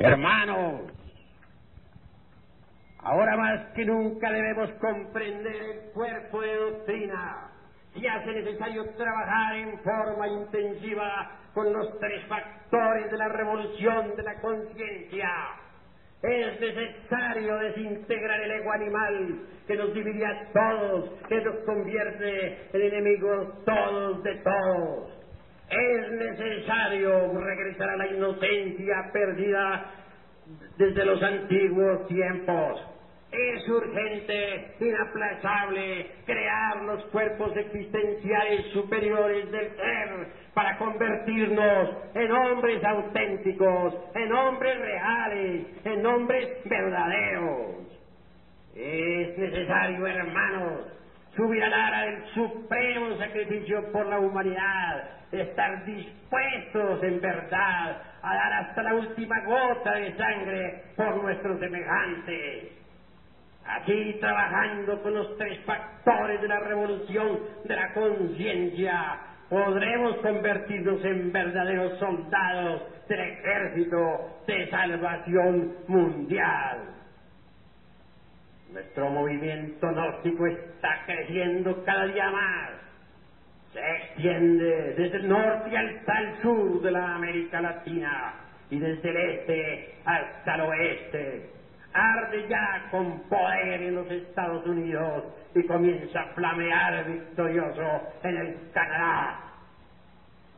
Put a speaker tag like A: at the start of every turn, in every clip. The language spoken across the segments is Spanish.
A: Hermanos, ahora más que nunca debemos comprender el cuerpo de doctrina y hace necesario trabajar en forma intensiva con los tres factores de la revolución de la conciencia. Es necesario desintegrar el ego animal que nos divide a todos, que nos convierte en enemigos todos de todos. Es necesario regresar a la inocencia perdida desde los antiguos tiempos. Es urgente, inaplazable, crear los cuerpos existenciales superiores del ser para convertirnos en hombres auténticos, en hombres reales, en hombres verdaderos. Es necesario, hermanos, subir al ara del supremo sacrificio por la humanidad, estar dispuestos en verdad a dar hasta la última gota de sangre por nuestros semejantes. Aquí trabajando con los tres factores de la revolución de la conciencia, podremos convertirnos en verdaderos soldados del ejército de salvación mundial. Nuestro movimiento gnóstico está creciendo cada día más. Se extiende desde el norte hasta el sur de la América Latina y desde el este hasta el oeste. Arde ya con poder en los Estados Unidos y comienza a flamear victorioso en el Canadá.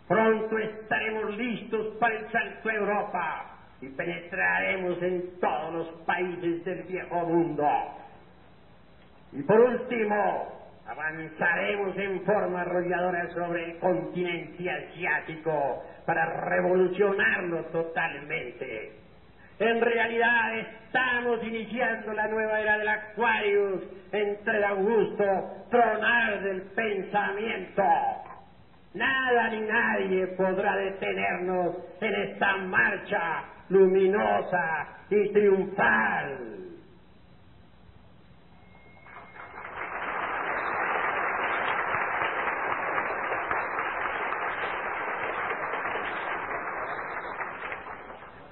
A: Pronto estaremos listos para el salto a Europa y penetraremos en los países del viejo mundo. Y por último, avanzaremos en forma arrolladora sobre el continente asiático para revolucionarlo totalmente. En realidad estamos iniciando la nueva era del Aquarius entre el augusto tronar del pensamiento. Nada ni nadie podrá detenernos en esta marcha luminosa y triunfal.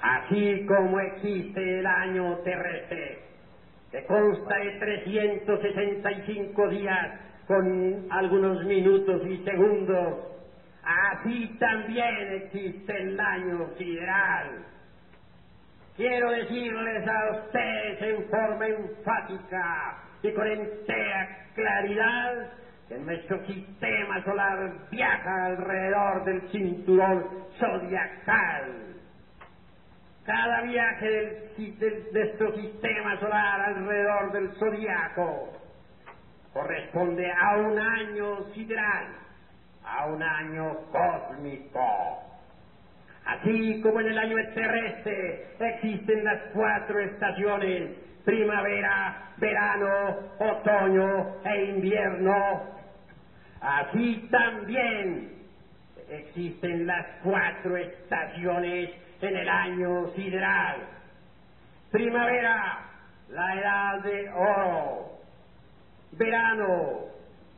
A: Así como existe el año terrestre, que consta de 365 días con algunos minutos y segundos, así también existe el año sideral. Quiero decirles a ustedes en forma enfática y con entera claridad que nuestro sistema solar viaja alrededor del cinturón zodiacal. Cada viaje de nuestro sistema solar alrededor del zodiaco corresponde a un año sideral, a un año cósmico. Así como en el año terrestre existen las cuatro estaciones, primavera, verano, otoño e invierno, así también existen las cuatro estaciones en el año sideral. Primavera, la edad de oro. Verano,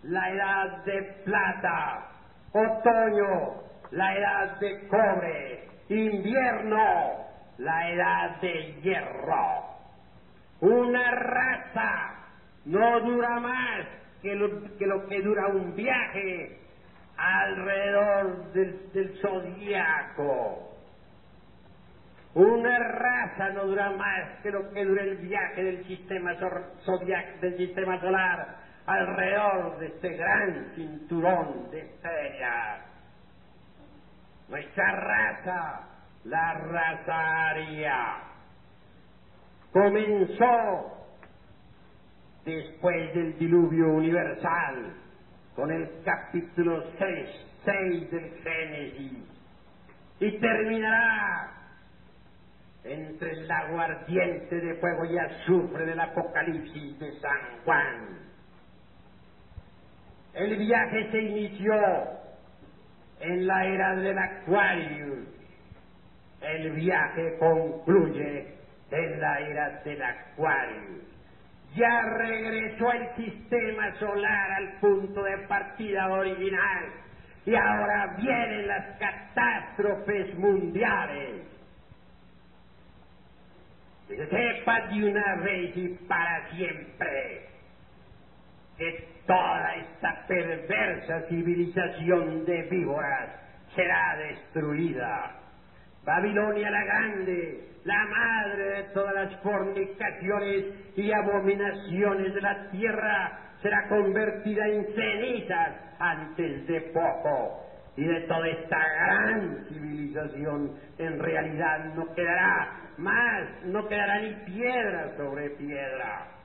A: la edad de plata. Otoño, la edad de cobre. Invierno, la edad de hierro. Una raza no dura más que lo que, dura un viaje alrededor del, del zodiaco. Una raza no dura más que lo que dura el viaje del sistema zodiac, del sistema solar alrededor de este gran cinturón de estrellas. Nuestra raza, la raza aria, comenzó después del diluvio universal con el capítulo 6, 6 del Génesis y terminará entre el lago ardiente de fuego y azufre del Apocalipsis de San Juan. El viaje se inició en la era del Aquarius. El viaje concluye en la era del Aquarius. Ya regresó el sistema solar al punto de partida original y ahora vienen las catástrofes mundiales sepa de una vez para siempre que toda esta perversa civilización de víboras será destruida. Babilonia la Grande, la madre de todas las fornicaciones y abominaciones de la tierra, será convertida en cenizas antes de poco. Y de toda esta gran civilización en realidad no quedará más, no quedará ni piedra sobre piedra.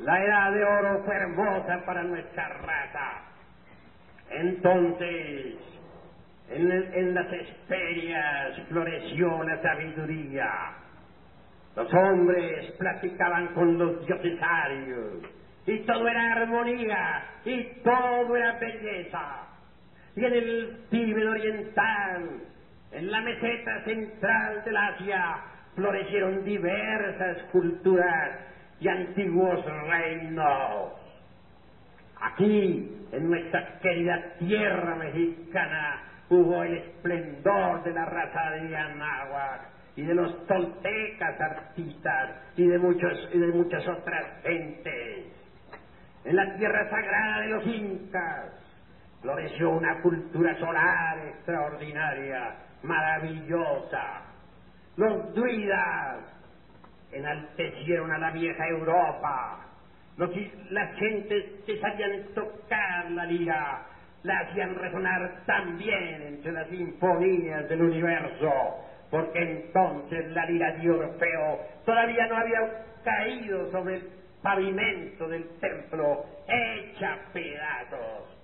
A: La edad de oro fue hermosa para nuestra raza. Entonces, en, en las esperias floreció la sabiduría. Los hombres platicaban con los diosesarios y todo era armonía y todo era belleza. Y en el Tíbet oriental, en la meseta central del Asia, florecieron diversas culturas y antiguos reinos. Aquí, en nuestra querida tierra mexicana, hubo el esplendor de la raza de Anáhuac y de los toltecas artistas y de, muchos, y de muchas otras gentes. En la tierra sagrada de los incas floreció una cultura solar extraordinaria, maravillosa. Los druidas enaltecieron a la vieja Europa. Los, las gentes que sabían tocar la lira la hacían resonar también entre las sinfonías del universo, porque entonces la lira de Orfeo todavía no había caído sobre el pavimento del templo, hecha pedazos.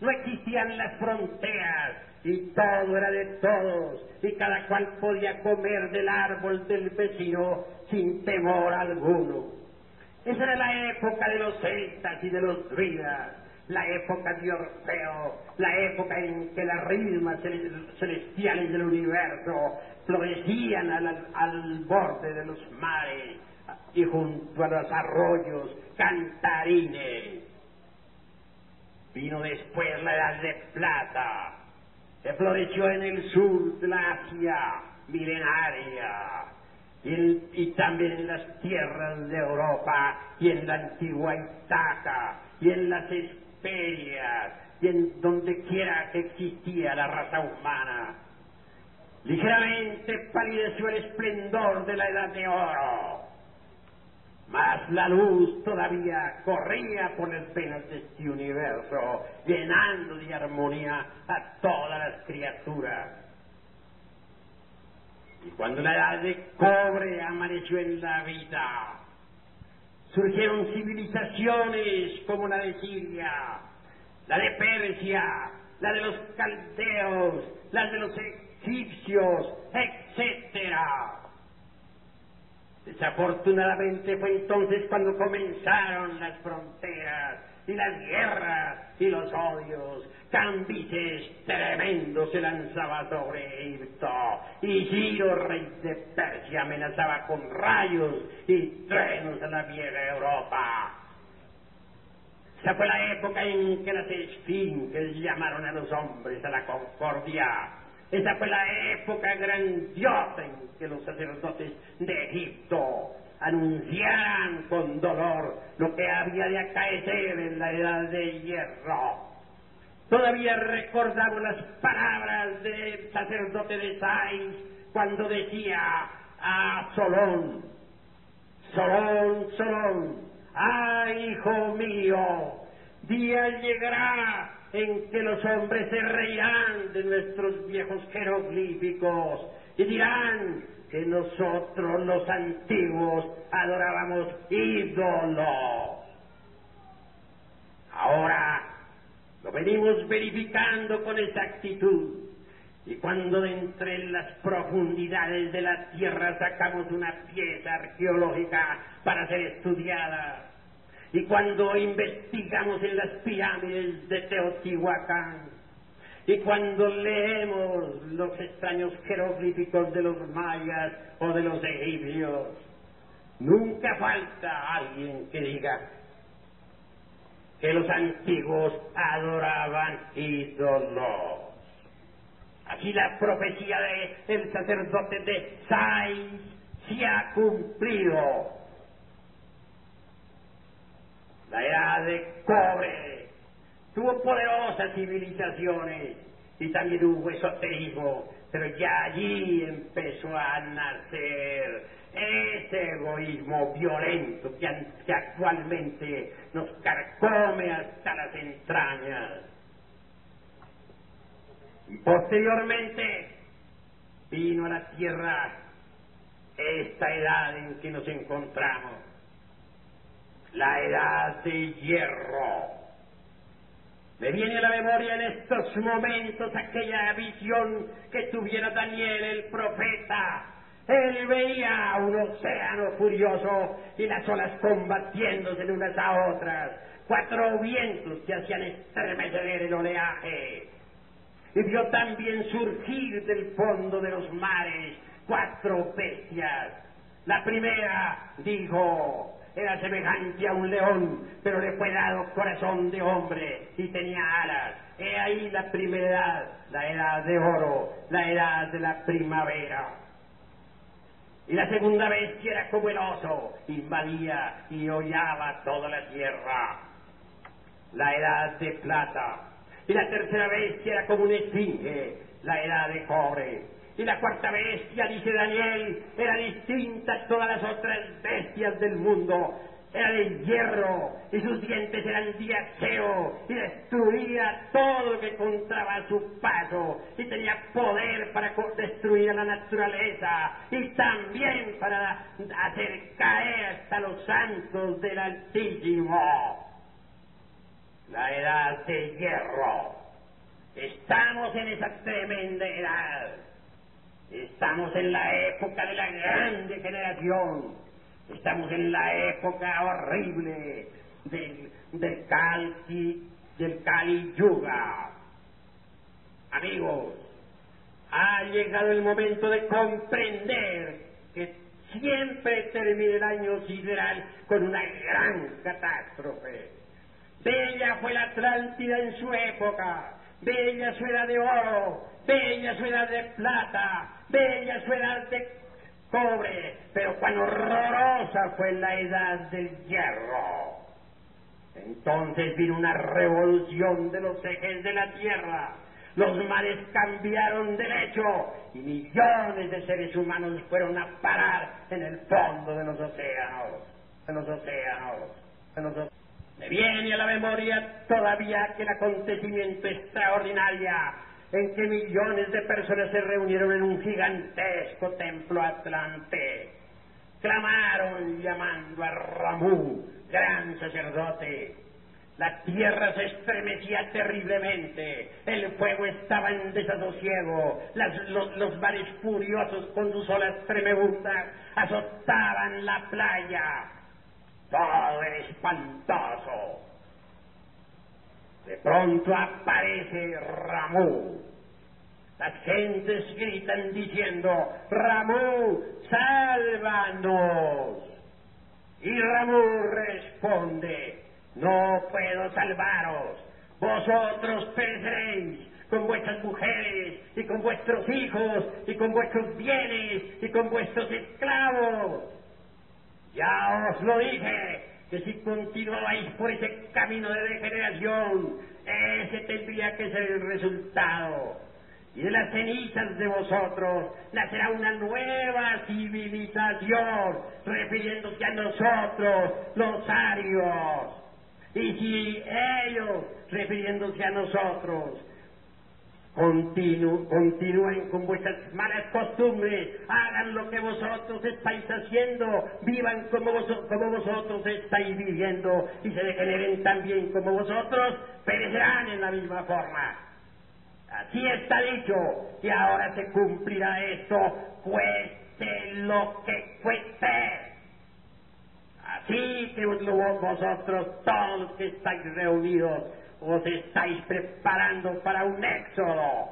A: No existían las fronteras y todo era de todos y cada cual podía comer del árbol del vecino sin temor alguno. Esa era la época de los celtas y de los druidas, la época de Orfeo, la época en que las rismas celestiales del universo florecían al, al borde de los mares y junto a los arroyos cantarines. Vino después la edad de plata, que floreció en el sur de la Asia milenaria y, también en las tierras de Europa y en la antigua Itaca y en las Esperias y en donde quiera que existía la raza humana. Ligeramente palideció el esplendor de la edad de oro mas la luz todavía corría por las venas de este universo, llenando de armonía a todas las criaturas. Y cuando la edad de cobre amaneció en la vida, surgieron civilizaciones como la de Siria, la de Persia, la de los caldeos, la de los egipcios, etcétera Desafortunadamente fue entonces cuando comenzaron las fronteras y las guerras y los odios. Cambises tremendos se lanzaba sobre Egipto y Ciro, rey de Persia, amenazaba con rayos y trenos a la vieja Europa. Esa fue la época en que las esfinges llamaron a los hombres a la concordia esa fue la época grandiosa en que los sacerdotes de Egipto anunciaran con dolor lo que había de acaecer en la edad de hierro. Todavía recordamos las palabras del sacerdote de Sais cuando decía a Solón, Solón, Solón, ¡ay, hijo mío! Día llegará en que los hombres se reirán de nuestros viejos jeroglíficos y dirán que nosotros los antiguos adorábamos ídolos. Ahora lo venimos verificando con exactitud. Y cuando de entre las profundidades de la tierra sacamos una pieza arqueológica para ser estudiada, y cuando investigamos en las pirámides de Teotihuacán, y cuando leemos los extraños jeroglíficos de los mayas o de los egipcios, nunca falta alguien que diga que los antiguos adoraban ídolos. Aquí la profecía del sacerdote de Sais se ha cumplido. La edad de cobre tuvo poderosas civilizaciones y también hubo esoterismo, pero ya allí empezó a nacer ese egoísmo violento que, actualmente nos carcome hasta las entrañas. Y posteriormente vino a la tierra esta edad en que nos encontramos, la edad de hierro. Me viene a la memoria en estos momentos aquella visión que tuviera Daniel el profeta él veía un océano furioso y las olas combatiéndose unas a otras, cuatro vientos que hacían estremecer el oleaje. Y vio también surgir del fondo de los mares cuatro bestias. La primera, dijo, era semejante a un león, pero le fue dado corazón de hombre y tenía alas. He ahí la primera edad, la edad de oro, la edad de la primavera. Y la segunda bestia era como el oso, invadía y hollaba toda la tierra. La edad de plata. Y la tercera bestia era como un esfinge, la edad de cobre. Y la cuarta bestia, dice Daniel, era distinta a todas las otras bestias del mundo, era de hierro y sus dientes eran de acero y destruía todo lo que encontraba a su paso y tenía poder para destruir la naturaleza y también para hacer caer hasta los santos del Altísimo. La edad de hierro. Estamos en esa tremenda edad. Estamos en la época de la grande generación Estamos en la época horrible del, del del Kali Yuga. Amigos, ha llegado el momento de comprender que siempre termina el año sideral con una gran catástrofe. Bella fue la Atlántida en su época, bella su edad de oro, bella su edad de plata, bella su edad de pobre, pero cuán horrorosa fue la edad del hierro. Entonces vino una revolución de los ejes de la tierra. Los mares cambiaron de lecho y millones de seres humanos fueron a parar en el fondo de los océanos. En los océanos. En los océanos. Me viene a la memoria todavía aquel acontecimiento extraordinario en que millones de personas se reunieron en un gigantesco templo atlante. Clamaron llamando a Ramú, gran sacerdote. La tierra se estremecía terriblemente, el fuego estaba en desasosiego, los, los mares furiosos con sus olas tremebundas azotaban la playa. Todo era espantoso. De pronto aparece Ramú. Las gentes gritan diciendo, Ramú, sálvanos. Y Ramú responde, no puedo salvaros, vosotros pereceréis con vuestras mujeres y con vuestros hijos y con vuestros bienes y con vuestros esclavos. Ya os lo dije, que si continuabais por ese camino de degeneración, ese tendría que ser el resultado. Y de las cenizas de vosotros nacerá una nueva civilización, refiriéndose a nosotros, los arios. Y si ellos, refiriéndose a nosotros, continúen con vuestras malas costumbres, hagan lo que vosotros estáis haciendo, vivan como, vosotros estáis viviendo y se degeneren también como vosotros, perecerán en la misma forma. Así está dicho, y ahora se cumplirá esto, cueste lo que cueste. Así que vosotros, todos que estáis reunidos, os estáis preparando para un éxodo.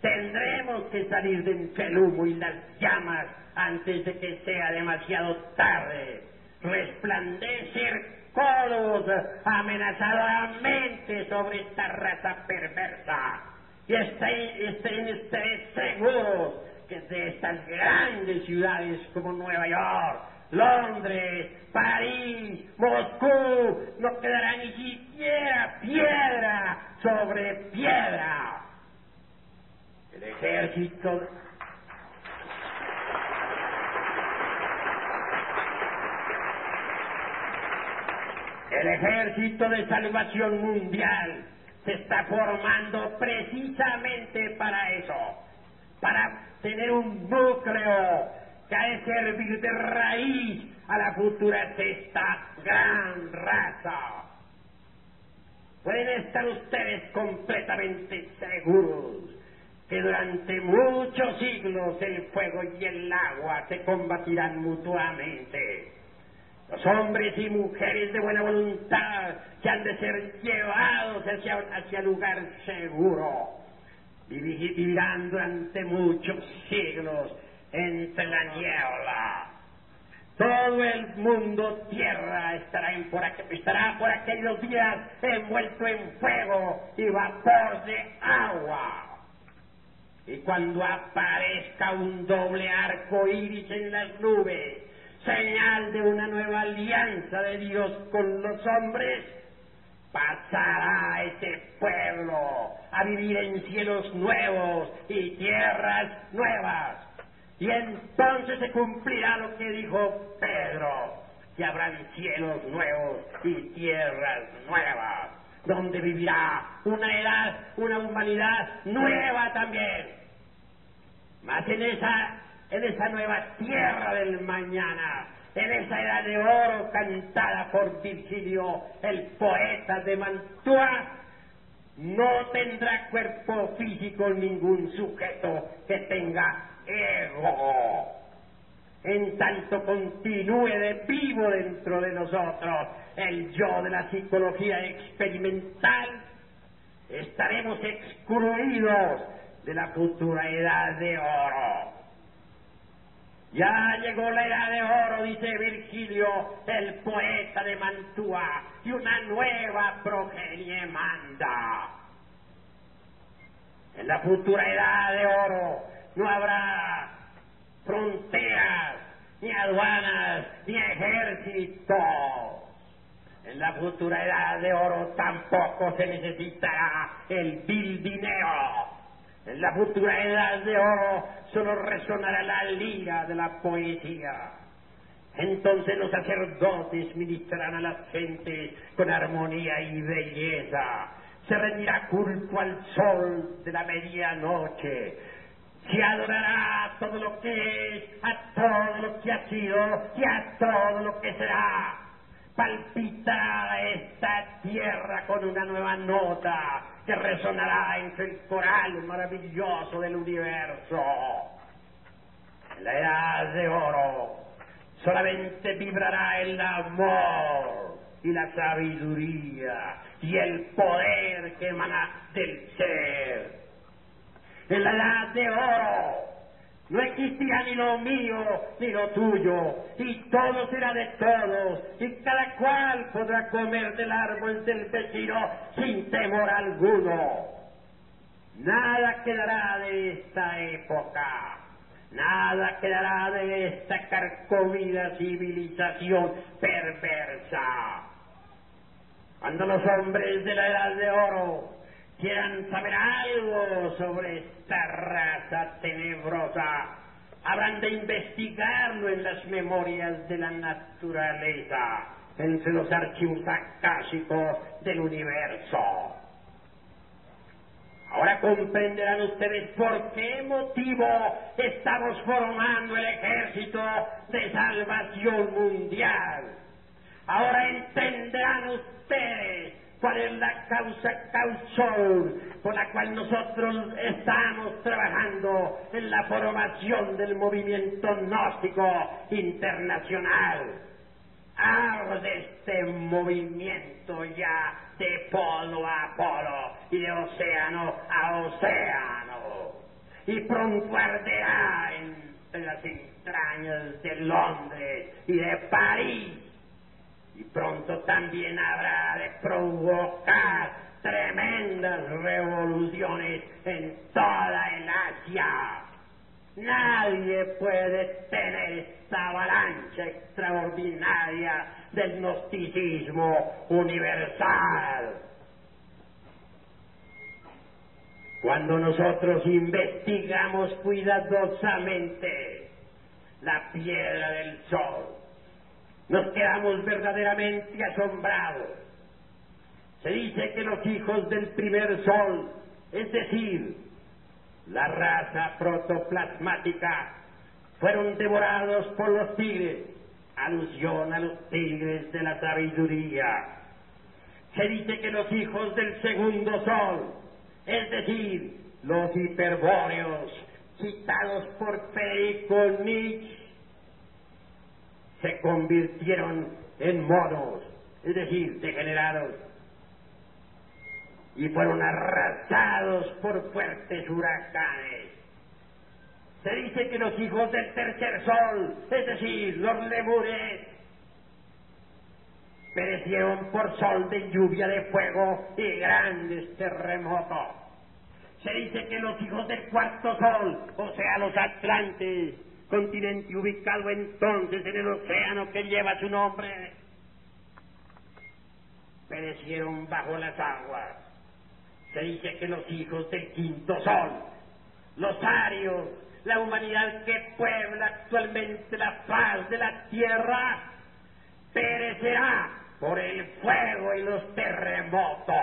A: Tendremos que salir de entre el humo y las llamas antes de que sea demasiado tarde. Resplandecer codos amenazadoramente sobre esta raza perversa. Y estén, estén seguros que de estas grandes ciudades como Nueva York, Londres, París, Moscú, no quedará ni siquiera piedra sobre piedra. El ejército El ejército de salvación mundial se está formando precisamente para eso, para tener un núcleo de servir de raíz a la futura de esta gran raza. Pueden estar ustedes completamente seguros que durante muchos siglos el fuego y el agua se combatirán mutuamente los hombres y mujeres de buena voluntad que han de ser llevados hacia, hacia lugar seguro. Vivirán durante muchos siglos entre la niebla. Todo el mundo tierra estará, por, estará por aquellos días envuelto en fuego y vapor de agua. Y cuando aparezca un doble arco iris en las nubes, señal de una nueva alianza de Dios con los hombres, pasará ese pueblo a vivir en cielos nuevos y tierras nuevas. Y entonces se cumplirá lo que dijo Pedro, que habrán cielos nuevos y tierras nuevas, donde vivirá una edad, una humanidad nueva también. Más en esa en esa nueva tierra del mañana, en esa edad de oro cantada por Virgilio, el poeta de Mantua, no tendrá cuerpo físico ningún sujeto que tenga ego. En tanto continúe de vivo dentro de nosotros el yo de la psicología experimental, estaremos excluidos de la futura edad de oro. Ya llegó la era de oro, dice Virgilio, el poeta de Mantua, y una nueva progenie manda. En la futura edad de oro no habrá fronteras, ni aduanas, ni ejércitos. En la futura edad de oro tampoco se necesitará el vil dinero en la futura edad de oro solo resonará la lira de la poesía. Entonces los sacerdotes ministrarán a las gentes con armonía y belleza. Se rendirá culto al sol de la medianoche. Se adorará todo lo que es, a todo lo que ha sido y a todo lo que será. Palpitará esta tierra con una nueva nota que resonará entre el coral maravilloso del universo. La edad de oro solamente vibrará el amor y la sabiduría y el poder que emana del ser. En la edad de oro no existirá ni lo mío ni lo tuyo, y todo será de todos, y cada cual podrá comer del árbol del vecino sin temor alguno. Nada quedará de esta época, nada quedará de esta carcomida civilización perversa. Cuando los hombres de la edad de oro quieran saber algo sobre esta raza tenebrosa, habrán de investigarlo en las memorias de la naturaleza, entre los archivos acásicos del universo. Ahora comprenderán ustedes por qué motivo estamos formando el ejército de salvación mundial. Ahora entenderán ustedes cuál es la causa causal por la cual nosotros estamos trabajando en la formación del movimiento gnóstico internacional. de este movimiento ya de polo a polo y de océano a océano. Y pronto arderá entre las entrañas de Londres y de París y pronto también habrá de provocar tremendas revoluciones en toda el Asia. Nadie puede tener esta avalancha extraordinaria del gnosticismo universal. Cuando nosotros investigamos cuidadosamente la piedra del sol, nos quedamos verdaderamente asombrados. Se dice que los hijos del primer sol, es decir, la raza protoplasmática, fueron devorados por los tigres, alusión a los tigres de la sabiduría. Se dice que los hijos del segundo sol, es decir, los hiperbóreos citados por Federico Nietzsche se convirtieron en monos, es decir, degenerados, y fueron arrasados por fuertes huracanes. Se dice que los hijos del tercer sol, es decir, los lemures, perecieron por sol de lluvia de fuego y grandes terremotos. Se dice que los hijos del cuarto sol, o sea, los atlantes, continente ubicado entonces en el océano que lleva su nombre, perecieron bajo las aguas. Se dice que los hijos del quinto sol, los arios, la humanidad que puebla actualmente la paz de la tierra, perecerá por el fuego y los terremotos.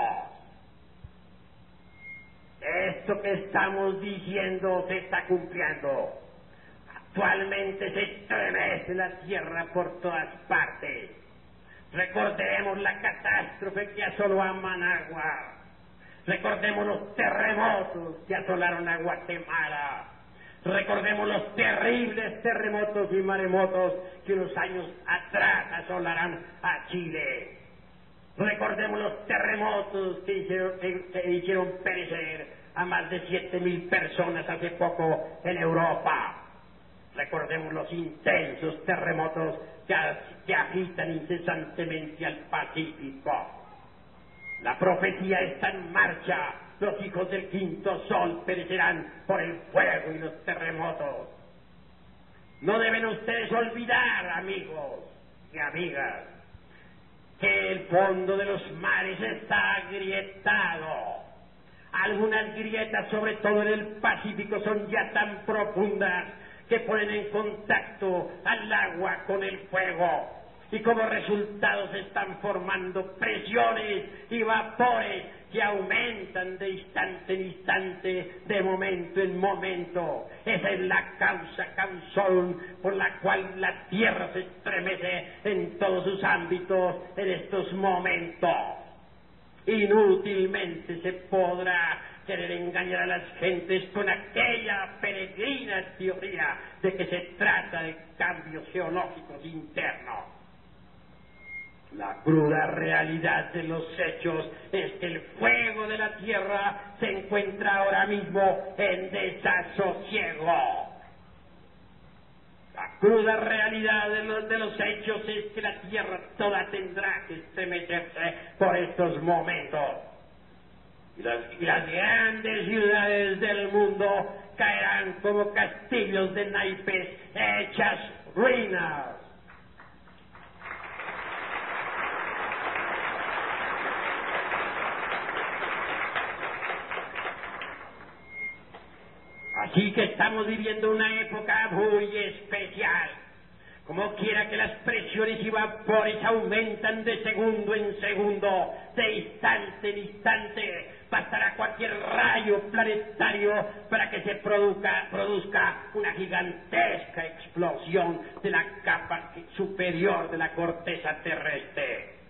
A: Esto que estamos diciendo se está cumpliendo. Actualmente se estremece la tierra por todas partes. Recordemos la catástrofe que asoló a Managua. Recordemos los terremotos que asolaron a Guatemala. Recordemos los terribles terremotos y maremotos que unos años atrás asolarán a Chile. Recordemos los terremotos que que, hicieron perecer a más de siete mil personas hace poco en Europa. Recordemos los intensos terremotos que, agitan incesantemente al Pacífico. La profecía está en marcha los hijos del quinto sol perecerán por el fuego y los terremotos. No deben ustedes olvidar, amigos y amigas, que el fondo de los mares está agrietado. Algunas grietas, sobre todo en el Pacífico, son ya tan profundas que ponen en contacto al agua con el fuego y como resultado se están formando presiones y vapores que aumentan de instante en instante, de momento en momento. Esa es la causa causón por la cual la Tierra se estremece en todos sus ámbitos en estos momentos. Inútilmente se podrá querer engañar a las gentes con aquella peregrina teoría de que se trata de cambios geológicos internos. La cruda realidad de los hechos es que el fuego de la tierra se encuentra ahora mismo en desasosiego. La cruda realidad de los, de los hechos es que la tierra toda tendrá que estremecerse por estos momentos. Las grandes ciudades del mundo caerán como castillos de naipes hechas ruinas. Así que estamos viviendo una época muy especial. Como quiera que las presiones y vapores aumentan de segundo en segundo, de instante en instante, bastará cualquier rayo planetario para que se produzca, una gigantesca explosión de la capa superior de la corteza terrestre.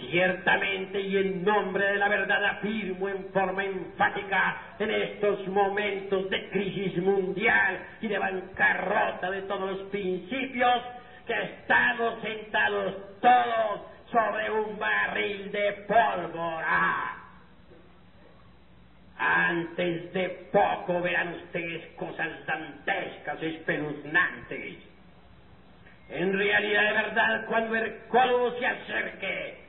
A: Ciertamente y en nombre de la verdad afirmo en forma enfática en estos momentos de crisis mundial y de bancarrota de todos los principios que estamos sentados todos sobre un barril de pólvora. Antes de poco verán ustedes cosas dantescas, espeluznantes. En realidad, de verdad, cuando colmo se acerque,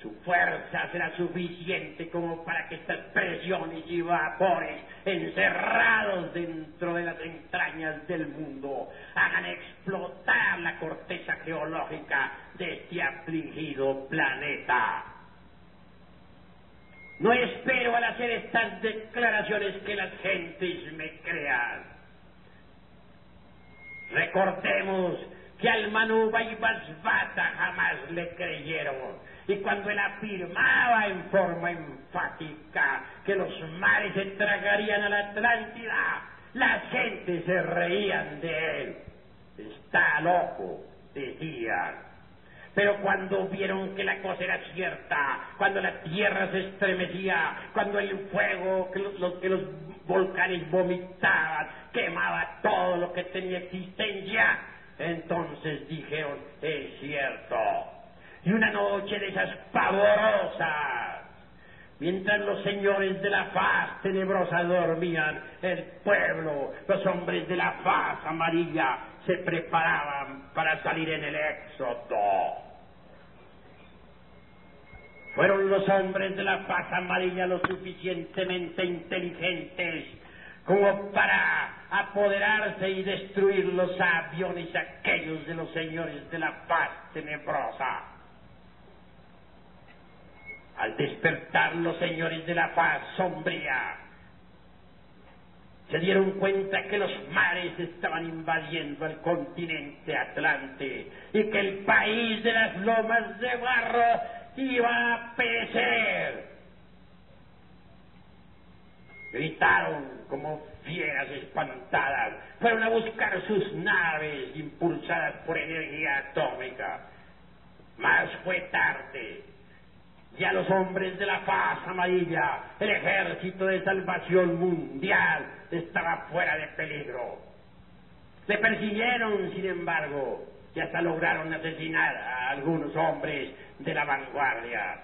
A: su fuerza será suficiente como para que estas presiones y vapores encerrados dentro de las entrañas del mundo hagan explotar la corteza geológica de este afligido planeta. No espero al hacer estas declaraciones que las gentes me crean. Recordemos que al Manu Basbata jamás le creyeron y cuando él afirmaba en forma enfática que los mares se tragarían a la Atlántida, la gente se reían de él. Está loco, decían. Pero cuando vieron que la cosa era cierta, cuando la tierra se estremecía, cuando el fuego que los, que los volcanes vomitaban quemaba todo lo que tenía existencia, entonces dijeron, es cierto, y una noche de esas pavorosas, mientras los señores de la faz tenebrosa dormían, el pueblo, los hombres de la faz amarilla, se preparaban para salir en el éxodo. Fueron los hombres de la faz amarilla lo suficientemente inteligentes como para apoderarse y destruir los aviones aquellos de los señores de la paz tenebrosa. Al despertar los señores de la paz sombría, se dieron cuenta que los mares estaban invadiendo el continente Atlante y que el país de las lomas de barro iba a perecer. Gritaron como fieras espantadas, fueron a buscar sus naves impulsadas por energía atómica. Mas fue tarde y a los hombres de la paz amarilla, el ejército de salvación mundial estaba fuera de peligro. Le persiguieron, sin embargo, y hasta lograron asesinar a algunos hombres de la vanguardia.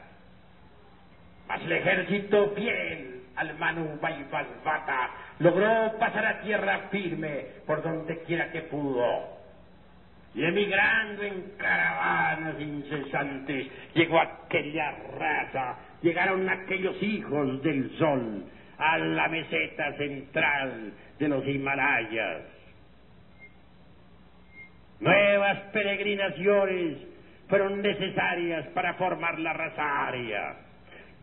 A: Mas el ejército fiel al Manu Baibasbata logró pasar a tierra firme por donde quiera que pudo y emigrando en caravanas incesantes, llegó aquella raza, llegaron aquellos hijos del sol a la meseta central de los Himalayas. Nuevas peregrinaciones fueron necesarias para formar la raza aria.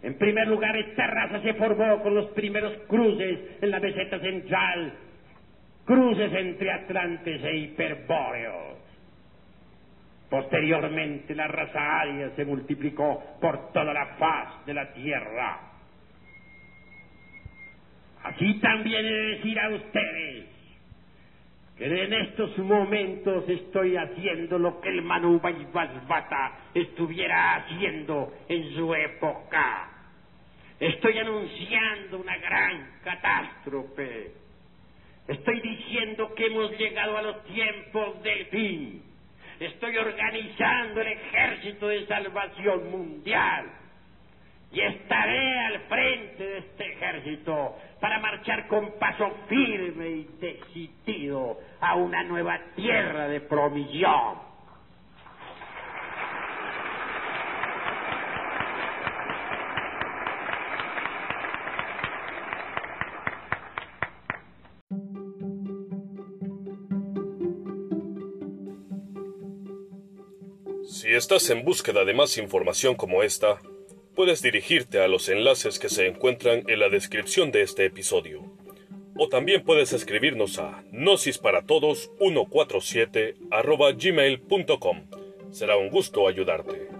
A: En primer lugar, esta raza se formó con los primeros cruces en la meseta central, cruces entre atlantes e hiperbóreos. Posteriormente la raza aria se multiplicó por toda la faz de la tierra. Así también he de decir a ustedes que en estos momentos estoy haciendo lo que el Manu Basbata estuviera haciendo en su época. Estoy anunciando una gran catástrofe. Estoy diciendo que hemos llegado a los tiempos del fin estoy organizando el ejército de salvación mundial y estaré al frente de este ejército para marchar con paso firme y decidido a una nueva tierra de promisión.
B: Si estás en búsqueda de más información como esta, puedes dirigirte a los enlaces que se encuentran en la descripción de este episodio. O también puedes escribirnos a nosisparatodos147 gmail.com. Será un gusto ayudarte.